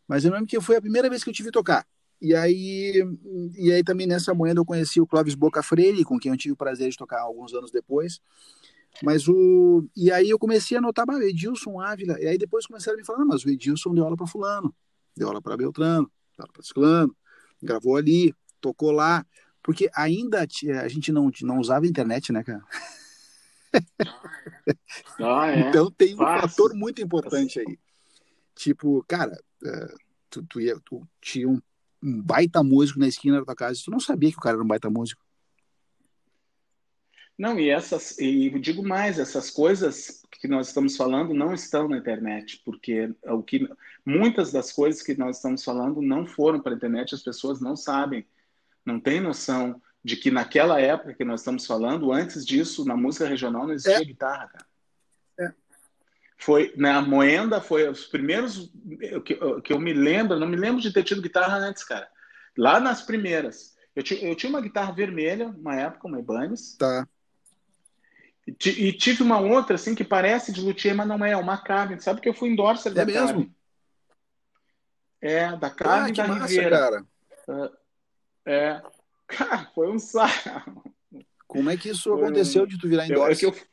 Mas eu lembro que foi a primeira vez que eu tive tocar. E aí, e aí também nessa manhã eu conheci o Clóvis Boca Freire, com quem eu tive o prazer de tocar alguns anos depois. Mas o. E aí eu comecei a notar, ah, Edilson Ávila. E aí depois começaram a me falar, mas o Edilson deu aula para Fulano, deu aula para Beltrano, deu aula para Ciclano, gravou ali, tocou lá. Porque ainda a gente não, não usava internet, né, cara? Ah, é. Então tem um Fácil. fator muito importante aí. Tipo, cara, é, tu, tu, ia, tu tinha um um baita músico na esquina da tua casa, tu não sabia que o cara era um baita músico. Não, e essas, e digo mais, essas coisas que nós estamos falando não estão na internet, porque o que muitas das coisas que nós estamos falando não foram para a internet, as pessoas não sabem, não têm noção de que naquela época que nós estamos falando, antes disso, na música regional não existia é. guitarra, cara. Foi na Moenda, foi os primeiros que, que eu me lembro, não me lembro de ter tido guitarra antes, cara. Lá nas primeiras. Eu, eu tinha uma guitarra vermelha, uma época, uma Ibanez. Tá. E, e, tive uma outra, assim, que parece de luthier, mas não é, uma Carmen. Sabe que eu fui endorser é da mesmo? Carmen? É, da Carmen ah, da massa, Ribeira. cara. Uh, é. Cara, foi um saco. Como é que isso foi aconteceu um... de tu virar endorser? Eu, é eu,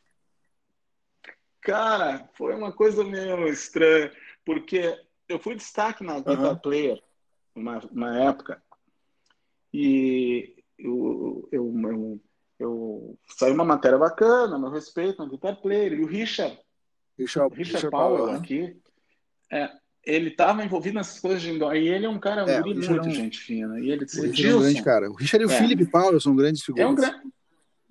Cara, foi uma coisa meio estranha, porque eu fui destaque na Guitar uhum. Player uma, uma época e eu, eu, eu, eu saiu uma matéria bacana, meu respeito, na Guitar Player, e o Richard, Richard, Richard, Powell, Powell né? aqui, é, ele estava envolvido nessas coisas de indoor, e ele é um cara é, muito é um, gente fina, e ele disse, o Richard é um grande cara, o Richard e o é, Philip Powell são grandes figuras. É um grande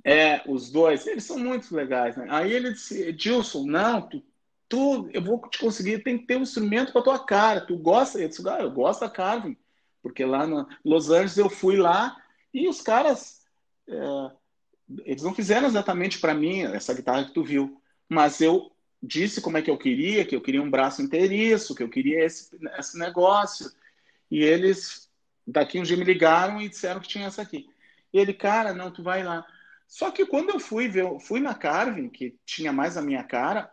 é, os dois, eles são muito legais, né? Aí ele disse, Edilson, não, tu, tu, eu vou te conseguir, tem que ter um instrumento para tua cara. Tu gosta? Eu disse, ah, eu gosto da Carvin, porque lá no Los Angeles eu fui lá e os caras, é, eles não fizeram exatamente para mim essa guitarra que tu viu, mas eu disse como é que eu queria, que eu queria um braço inteiriço, que eu queria esse, esse negócio. E eles, daqui um dia me ligaram e disseram que tinha essa aqui. E ele, cara, não, tu vai lá. Só que quando eu fui ver, fui na Carvin, que tinha mais a minha cara,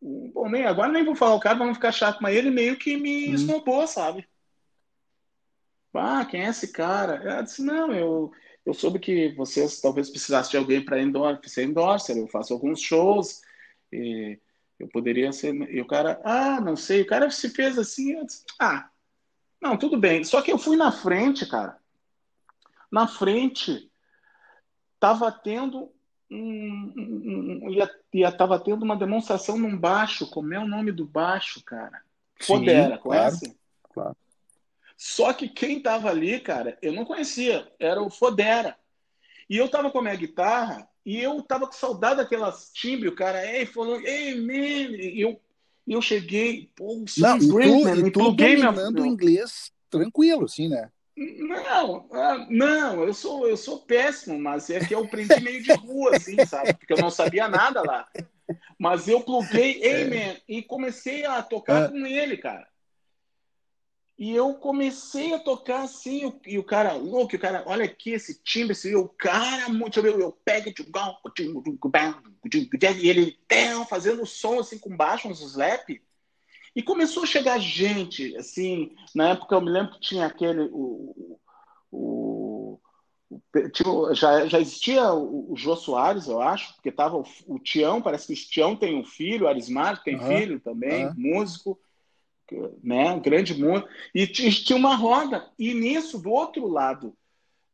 bom, nem, agora nem vou falar o cara não ficar chato, mas ele meio que me hum. esnobou, sabe? Ah, quem é esse cara? Eu disse, não, eu, eu soube que vocês talvez precisassem de alguém para ser endorser, eu faço alguns shows, e eu poderia ser. E o cara, ah, não sei, o cara se fez assim, eu disse, ah, não, tudo bem. Só que eu fui na frente, cara. Na frente, estava tendo um, um, um, ia, ia tava tendo uma demonstração num baixo, como é o nome do baixo, cara? Fodera, Sim, conhece? Claro, claro. Só que quem tava ali, cara, eu não conhecia, era o Fodera. E eu tava com a minha guitarra e eu tava com saudade daquelas timbres, o cara, ei, falou, ei, man, e eu, eu cheguei, pô, não, e tu, e tu dominando inglês tranquilo, assim, né? Não, ah, não, eu sou, eu sou péssimo, mas é que eu aprendi meio de rua, assim, sabe? Porque eu não sabia nada lá. Mas eu pluguei Amen é. e comecei a tocar é. com ele, cara. E eu comecei a tocar assim, e o cara, louco, o cara, olha aqui esse timbre, esse, o cara, muito, eu, eu pego, e ele fazendo som assim com baixo, uns slap. E começou a chegar gente, assim, na época eu me lembro que tinha aquele, o, o, o já, já existia o, o Jô Soares, eu acho, porque tava o, o Tião, parece que o Tião tem um filho, o Arismar tem uhum. filho também, uhum. músico né? grande mundo. E tinha uma roda. E nisso, do outro lado,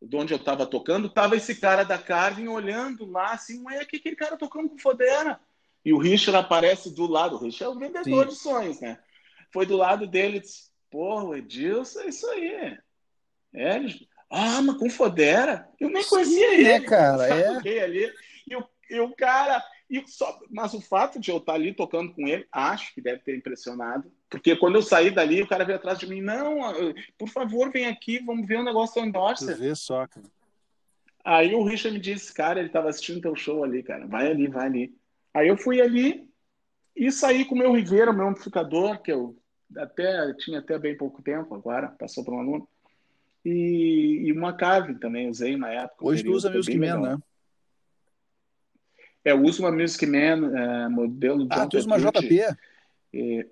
de onde eu estava tocando, tava esse cara da Carvin olhando lá, assim, ué, que aquele cara tocando com fodera? E o Richard aparece do lado. O Richard é o vendedor Sim. de sonhos, né? Foi do lado dele e disse: Pô, Edilson, é isso aí. É, ah, mas com fodera? Eu nem conhecia Sim, ele. Né, cara? É. Ali. E, o, e o cara. E só, mas o fato de eu estar ali tocando com ele, acho que deve ter impressionado. Porque quando eu saí dali, o cara veio atrás de mim, não, por favor, vem aqui, vamos ver o um negócio do endorser. Vê só, cara. Aí o Richard me disse, cara, ele estava assistindo teu show ali, cara, vai ali, vai ali. Aí eu fui ali e saí com o meu Rivera, meu amplificador, que eu até tinha até bem pouco tempo agora, passou para um aluno. E, e uma cave também usei na época. Hoje tu usa Music Man, né? É, eu uso uma Music Man, é, modelo Ah, tu usa uma JP? E,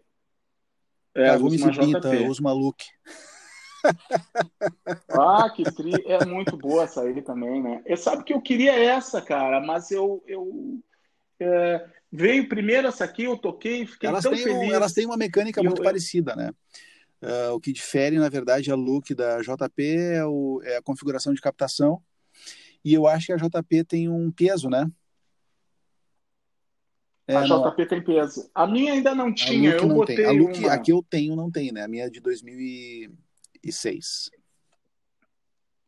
é, eu uso uma JP. Então, eu uso uma Look. Ah, que tri... é muito boa essa aí também, né? Eu sabe que eu queria essa, cara, mas eu, eu é, veio primeiro essa aqui, eu toquei, fiquei elas tão têm feliz. Elas têm uma mecânica muito eu, parecida, né? Uh, o que difere, na verdade, a look da JP é, o, é, a configuração de captação. E eu acho que a JP tem um peso, né? É, a JP não... tem peso. A minha ainda não tinha, eu não botei tem. A look, uma... a que eu tenho não tem, né? A minha é de 2006.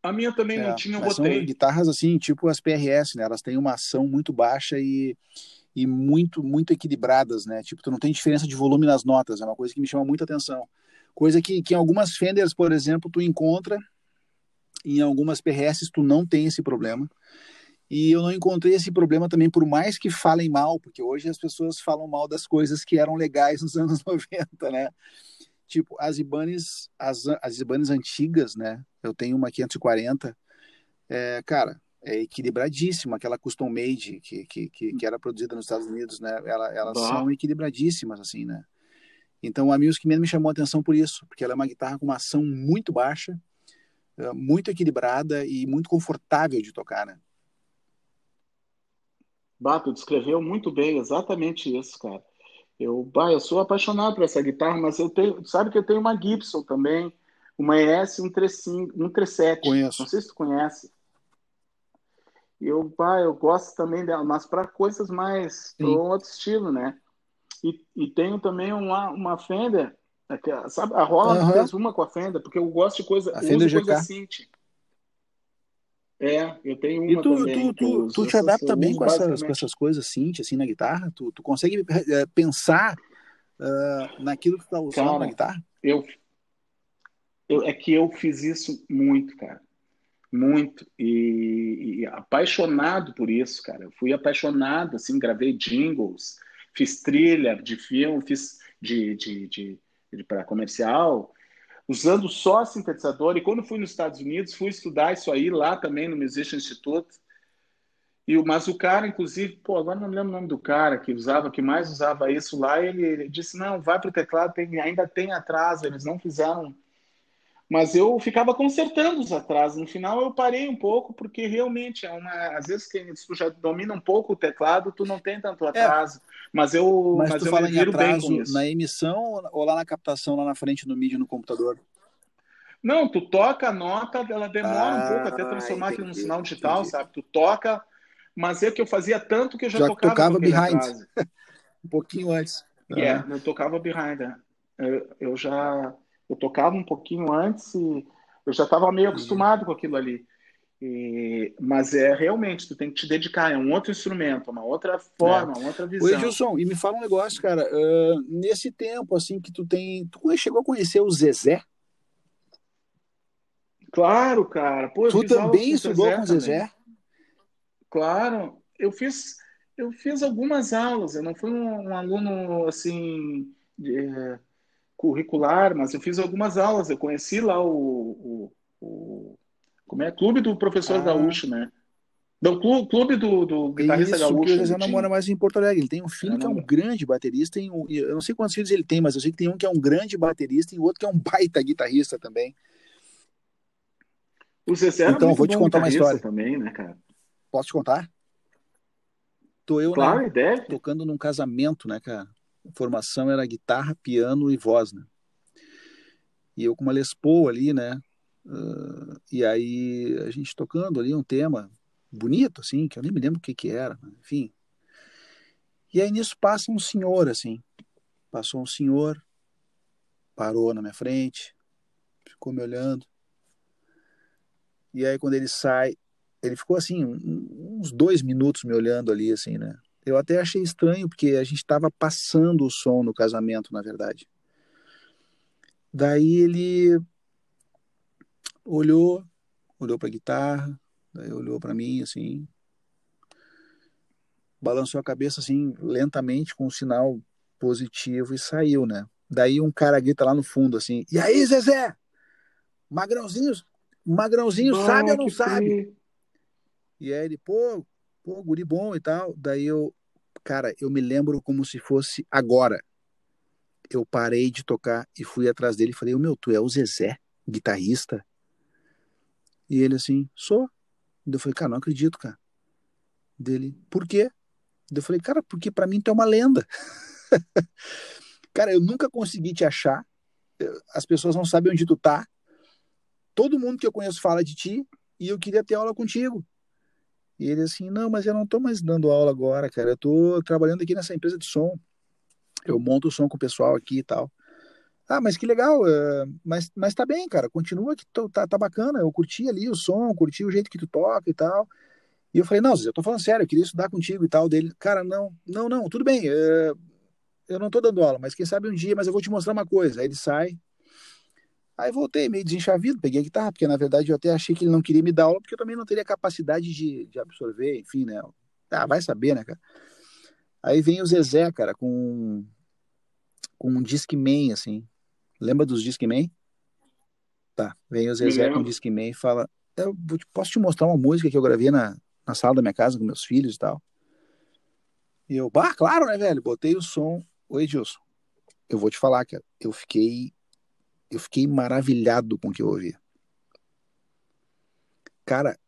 A minha também é, não tinha, eu botei. São guitarras assim, tipo as PRS, né? Elas têm uma ação muito baixa e, e muito, muito equilibradas, né? Tipo, tu não tem diferença de volume nas notas, é uma coisa que me chama muita atenção. Coisa que, que em algumas Fenders, por exemplo, tu encontra, em algumas PRS tu não tem esse problema. E eu não encontrei esse problema também, por mais que falem mal, porque hoje as pessoas falam mal das coisas que eram legais nos anos 90, né? Tipo, as Ibanez, as, as Ibanez antigas, né? Eu tenho uma 540, é, cara, é equilibradíssima, aquela custom made que, que, que, que era produzida nos Estados Unidos, né? Ela, elas bah. são equilibradíssimas, assim, né? Então a Music Man me chamou a atenção por isso, porque ela é uma guitarra com uma ação muito baixa, é, muito equilibrada e muito confortável de tocar, né? Bato descreveu muito bem exatamente isso, cara. Eu, bah, eu sou apaixonado por essa guitarra, mas eu tenho, sabe que eu tenho uma Gibson também, uma ES 135, 137. Conheço. Não sei se tu conhece. Eu, bah, eu gosto também dela, mas para coisas mais para outro estilo, né? E, e tenho também uma, uma Fender, sabe? A Roland uhum. fez uma com a Fender, porque eu gosto de coisa, a Fender uso coisa synth. É, eu tenho uma e tu, também. Tu, tu, tu te adapta bem com essas, com essas coisas synth, assim, na guitarra? Tu, tu consegue é, pensar uh, naquilo que tu tá usando cara, na guitarra? Eu, eu, é que eu fiz isso muito, cara. Muito. E, e, apaixonado por isso, cara. Eu fui apaixonado, assim, gravei jingles, fiz trilha de filme, fiz de, de, de, de para comercial, usando só sintetizador. E quando fui nos Estados Unidos, fui estudar isso aí lá também no Musician Institute. E, mas o cara, inclusive, pô, agora não me lembro o nome do cara que usava, que mais usava isso lá, ele, ele disse, não, vai para o teclado, tem, ainda tem atraso, eles não fizeram mas eu ficava consertando os atrasos. No final eu parei um pouco, porque realmente é uma. Às vezes que tu já domina um pouco o teclado, tu não tem tanto é. atraso. É. Mas eu. Mas, mas tu eu fala em atraso na emissão ou lá na captação, lá na frente no mídia no computador? Não, tu toca a nota, ela demora ah, um pouco até transformar entendi, aquilo num sinal digital, entendi. sabe? Tu toca, mas é que eu fazia tanto que eu já, já tocava. tocava behind. um pouquinho antes. É, yeah, eu tocava behind. É. Eu, eu já eu tocava um pouquinho antes e eu já estava meio acostumado com aquilo ali. E, mas é realmente, tu tem que te dedicar, é um outro instrumento, uma outra forma, é. uma outra visão. Oi, Edilson, e me fala um negócio, cara. Uh, nesse tempo, assim, que tu tem. Tu chegou a conhecer o Zezé? Claro, cara. Pô, tu também estudou com o Zezé? Claro, eu fiz, eu fiz algumas aulas, eu não fui um, um aluno assim. De, curricular, mas eu fiz algumas aulas. Eu conheci lá o, o, o como é clube do professor ah. Gaúcho, né? Do clube, do, do guitarrista Isso, gaúcho. Isso, ele não mora mais em Porto Alegre. Ele tem um filho é, que é um grande baterista. E um, eu não sei quantos filhos ele tem, mas eu sei que tem um que é um grande baterista e outro que é um baita guitarrista também. O Zezé então, vou te contar uma história também, né, cara? Posso te contar? Tô eu claro, né, deve. tocando num casamento, né, cara? Formação era guitarra, piano e voz, né? E eu com uma Les Paul ali, né? Uh, e aí a gente tocando ali um tema bonito, assim, que eu nem me lembro o que que era, enfim. E aí nisso passa um senhor, assim, passou um senhor, parou na minha frente, ficou me olhando. E aí quando ele sai, ele ficou assim, uns dois minutos me olhando ali, assim, né? Eu até achei estranho, porque a gente estava passando o som no casamento, na verdade. Daí ele olhou, olhou para a guitarra, Daí olhou para mim assim, balançou a cabeça assim lentamente com um sinal positivo e saiu, né? Daí um cara grita lá no fundo assim: "E aí, Zezé? Magrãozinho, Magrãozinho sabe ou não sabe?" E aí ele, pô, pô, guri bom e tal. Daí eu, cara, eu me lembro como se fosse agora. Eu parei de tocar e fui atrás dele e falei: "Meu, tu é o Zezé, guitarrista?" E ele assim: "Sou." Eu falei, cara, não acredito, cara. Dele, por quê? Eu falei, cara, porque para mim tu é uma lenda. cara, eu nunca consegui te achar. As pessoas não sabem onde tu tá. Todo mundo que eu conheço fala de ti e eu queria ter aula contigo. E ele assim, não, mas eu não tô mais dando aula agora, cara. Eu tô trabalhando aqui nessa empresa de som. Eu monto o som com o pessoal aqui e tal. Ah, mas que legal, uh, mas, mas tá bem, cara, continua que tô, tá, tá bacana, eu curti ali o som, curti o jeito que tu toca e tal. E eu falei, não, eu tô falando sério, eu queria estudar contigo e tal. Dele, cara, não, não, não, tudo bem, uh, eu não tô dando aula, mas quem sabe um dia, mas eu vou te mostrar uma coisa. Aí ele sai. Aí voltei meio desenchavido, peguei a guitarra, porque na verdade eu até achei que ele não queria me dar aula, porque eu também não teria capacidade de, de absorver, enfim, né? Ah, vai saber, né, cara? Aí vem o Zezé, cara, com, com um Discman, assim, Lembra dos Discman? Tá, vem o Zezé com o Discman e fala: eu posso te mostrar uma música que eu gravei na, na sala da minha casa com meus filhos e tal. E eu, bah, claro, né, velho? Botei o som. Oi, Edilson. Eu vou te falar, cara, eu fiquei eu fiquei maravilhado com o que eu ouvi. Cara,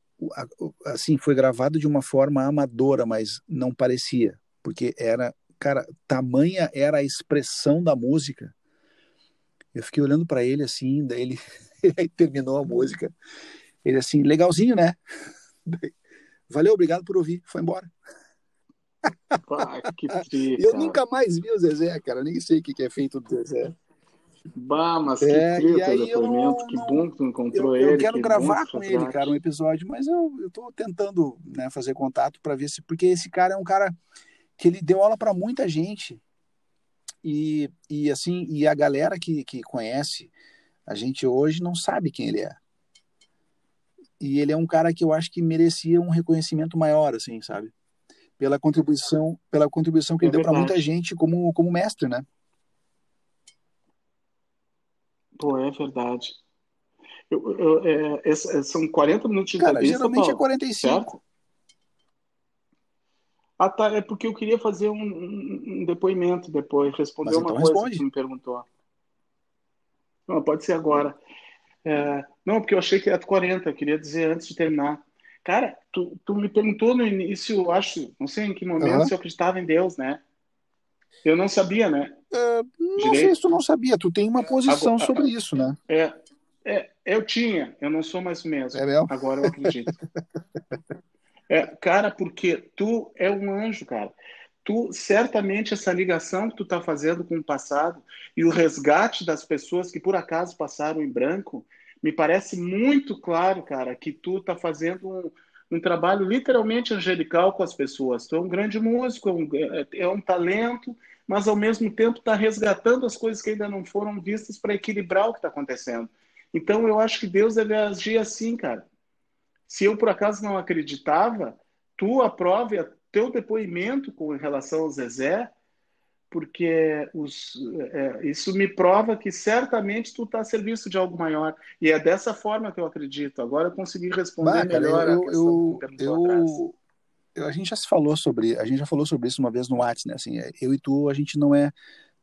assim, foi gravado de uma forma amadora, mas não parecia, porque era, cara, tamanha era a expressão da música eu fiquei olhando para ele assim, daí ele terminou a música. Ele assim, legalzinho, né? Valeu, obrigado por ouvir. Foi embora. Ah, que tri, eu nunca mais vi o Zezé, cara. Nem sei o que é feito do Zezé. Bah, mas que é, treta, aí eu não, que bom que tu encontrou eu, ele. Eu quero que gravar com ele, cara, um episódio, mas eu, eu tô tentando né, fazer contato para ver se. Porque esse cara é um cara que ele deu aula para muita gente. E, e assim, e a galera que, que conhece a gente hoje não sabe quem ele é. E ele é um cara que eu acho que merecia um reconhecimento maior, assim, sabe? Pela contribuição, pela contribuição que é ele deu para muita gente como, como mestre, né? Pô, é verdade. Eu, eu, é, é, são 40 minutos de Cara, entrevista, geralmente Paulo, é 45. Certo? Ah, tá. É porque eu queria fazer um, um depoimento depois, responder uma então coisa responde. que você me perguntou. Não, pode ser agora. É, não, porque eu achei que era 40, eu queria dizer antes de terminar. Cara, tu, tu me perguntou no início, eu acho, não sei em que momento, uhum. se eu acreditava em Deus, né? Eu não sabia, né? É, não Direito. sei se tu não sabia, tu tem uma posição agora, sobre isso, né? É, é, eu tinha, eu não sou mais mesmo. É mesmo? Agora eu acredito. É, cara, porque tu é um anjo, cara. Tu, certamente, essa ligação que tu está fazendo com o passado e o resgate das pessoas que por acaso passaram em branco, me parece muito claro, cara, que tu está fazendo um, um, trabalho literalmente angelical com as pessoas. Tu é um grande músico, é um, é, é um talento, mas ao mesmo tempo está resgatando as coisas que ainda não foram vistas para equilibrar o que está acontecendo. Então eu acho que Deus deve agir assim, cara. Se eu por acaso não acreditava, tu aprove teu depoimento com relação ao Zezé, porque os, é, isso me prova que certamente tu está a serviço de algo maior. E é dessa forma que eu acredito. Agora eu consegui responder bah, melhor eu, a questão eu, eu, eu, A gente já se falou sobre, a gente já falou sobre isso uma vez no WhatsApp, né? Assim, eu e tu, a gente não é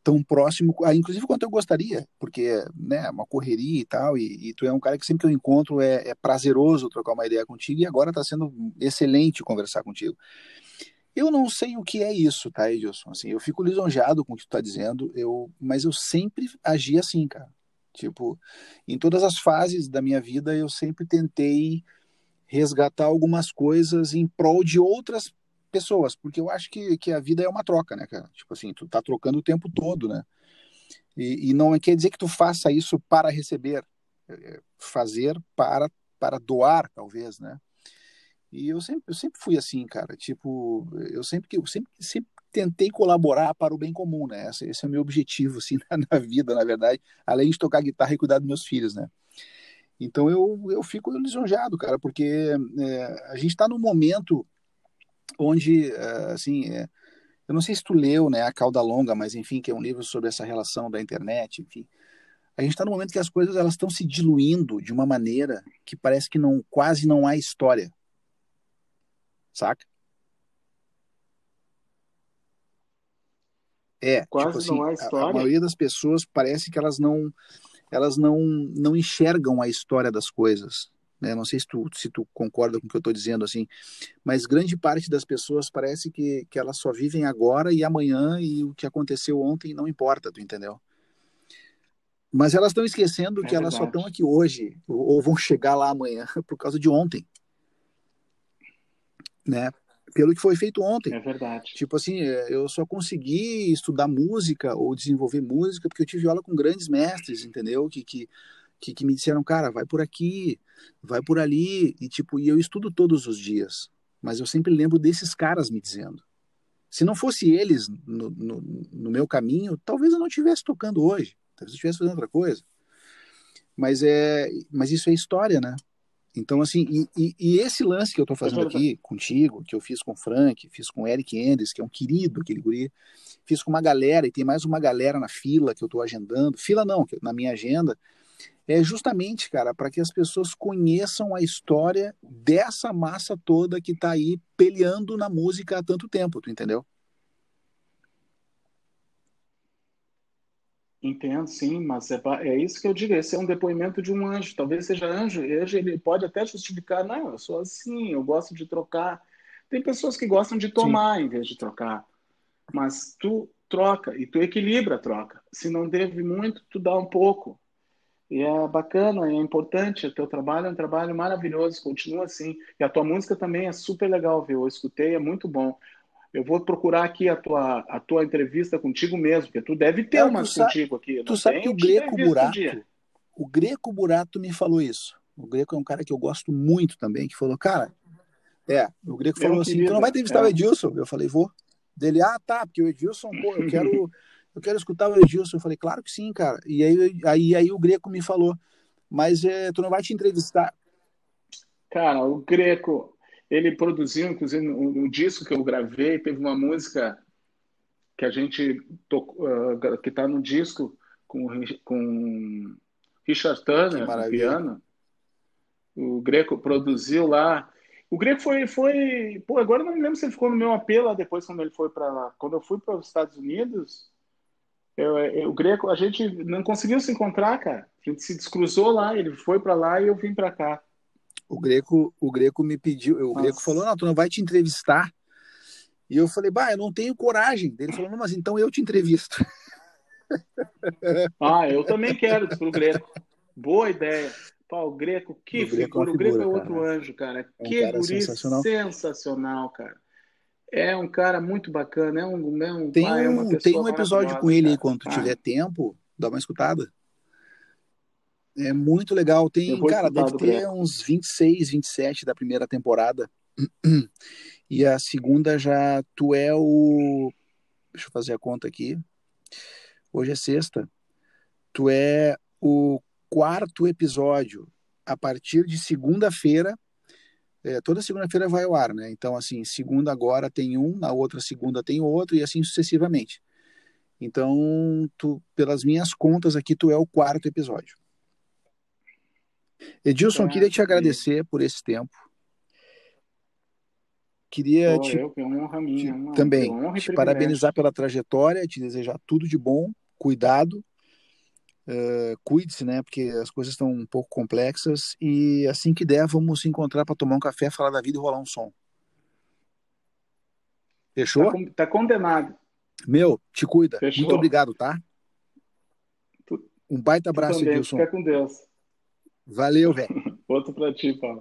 tão próximo, ah, inclusive quanto eu gostaria, porque né, é uma correria e tal, e, e, tu é um cara que sempre que eu encontro é, é prazeroso trocar uma ideia contigo, e agora está sendo excelente conversar contigo. Eu não sei o que é isso, tá, Edilson? Assim, eu fico lisonjeado com o que tu tá dizendo, eu, mas eu sempre agi assim, cara. Tipo, em todas as fases da minha vida, eu sempre tentei resgatar algumas coisas em prol de outras pessoas, porque eu acho que, que a vida é uma troca, né, cara? Tipo assim, tu tá trocando o tempo todo, né? E, e não quer dizer que tu faça isso para receber, é, é fazer para, para doar, talvez, né? E eu sempre, eu sempre fui assim, cara. Tipo, eu sempre que sempre, sempre tentei colaborar para o bem comum, né? Esse, esse é o meu objetivo, assim, na, na, vida, na verdade, além de tocar guitarra e cuidar dos meus filhos, né? Então eu, eu fico lisonjeado, cara, porque é, a gente está num momento onde, é, assim, é, eu não sei se tu leu, né, A Cauda Longa, mas enfim, que é um livro sobre essa relação da internet, enfim. A gente está num momento que as coisas elas estão se diluindo de uma maneira que parece que não quase não há história saca? É, tipo Quase tipo assim, não há história. A, a, maioria das pessoas parece que elas não elas não não enxergam a história das coisas. Né? Não sei se tu, se tu concorda com o que eu estou dizendo assim, mas grande parte das pessoas parece que, que elas só vivem agora e amanhã e o que aconteceu ontem não importa, tu entendeu? Mas elas estão esquecendo é que verdade. elas só estão aqui hoje ou, ou vão chegar lá amanhã por causa de ontem né? Pelo que foi feito ontem. É verdade. Tipo assim, é, eu só consegui estudar música ou desenvolver música porque eu tive aula com grandes mestres, entendeu? Que, que, que, que me disseram, cara, vai por aqui, vai por ali. E tipo, e eu estudo todos os dias. Mas eu sempre lembro desses caras me dizendo. Se não fosse eles no, no, no meu caminho, talvez eu não estivesse tocando hoje. Talvez eu estivesse fazendo outra coisa. Mas, é, mas isso é história, né? Então, assim, e, e, e, esse lance que eu estou fazendo aqui contigo, que eu fiz com o Frank, fiz com o Eric Enders, que é um querido, aquele guri, fiz com uma galera, e tem mais uma galera na fila que eu estou agendando, fila não, na minha agenda, é justamente, cara, para que as pessoas conheçam a história dessa massa toda que está aí peleando na música há tanto tempo, tu entendeu? Entendo, sim, mas é, é, isso que eu digo. Esse é um depoimento de um anjo. Talvez seja anjo. Anjo ele pode até justificar. Não, eu sou assim, eu gosto de trocar. Tem pessoas que gostam de tomar em vez de trocar. Mas tu troca e tu equilibra a troca. Se não deve muito, tu dá um pouco. E é bacana, é importante. O teu trabalho é um trabalho maravilhoso. Continua assim. E a tua música também é super legal, viu? Eu escutei, é muito bom. Eu vou procurar aqui a tua, a tua entrevista contigo mesmo, porque tu deve ter uma contigo aqui. Tu sabe que o Greco Burato, o Greco Burato me falou isso. O Greco é um cara que eu gosto muito também, que falou, cara, é, o Greco falou assim, tu não vai entrevistar é. o Edilson? Eu falei, vou. Dele, ah, tá, porque o Edilson, pô, eu quero, eu quero escutar o Edilson. Eu falei, claro que sim, cara. E aí, aí, aí o Greco me falou, mas é, tu não vai te entrevistar. Cara, o Greco, ele produziu, inclusive, no, no, disco que eu gravei, teve uma música que a gente tocou, uh, que está no disco com, com Richard Turner, no piano. O Greco produziu lá. O Greco foi, foi. Pô, agora não me lembro se ele ficou no meu apelo lá depois, quando ele foi para lá. Quando eu fui para os Estados Unidos, eu, eu, o Greco, a gente não conseguiu se encontrar, cara. A gente se descruzou lá, ele foi para lá e eu vim para cá. O Greco, o Greco me pediu, o Nossa. Greco falou: "Não, tu não vai te entrevistar". E eu falei: "Bah, eu não tenho coragem". Ele falou: "Não, mas então eu te entrevisto". Ah, eu também quero pro Greco. Boa ideia. O Greco, que o Greco, figura. É o Greco é outro cara. anjo, cara. É um que cara guri sensacional. sensacional, cara. É um cara muito bacana, é um, é um tem é um, tem um episódio com ele aí quando ah. tiver tempo, dá uma escutada. É muito legal. Tem, cara, deve ter uns 26, 27 da primeira temporada. E a segunda já tu é o. Deixa eu fazer a conta aqui. Hoje é sexta. Tu é o quarto episódio. A partir de segunda-feira. É, toda segunda-feira vai ao ar, né? Então, assim, segunda agora tem um, na outra segunda tem outro, e assim sucessivamente. Então, tu, pelas minhas contas aqui, tu é o quarto episódio. Edilson, é, queria te agradecer por esse tempo. Queria Pô, te, eu, é honra minha, te, também te parabenizar pela trajetória, te desejar tudo de bom, cuidado, uh, cuide-se, né? Porque as coisas estão um pouco complexas e assim que der, vamos se encontrar para tomar um café, falar da vida e rolar um som. Fechou? Tá, tá condenado. Meu, te cuida. Fechou. Muito obrigado, tá? Um baita abraço, Edilson. Fica com Deus. Valeu, velho. Outro pra ti, Paulo.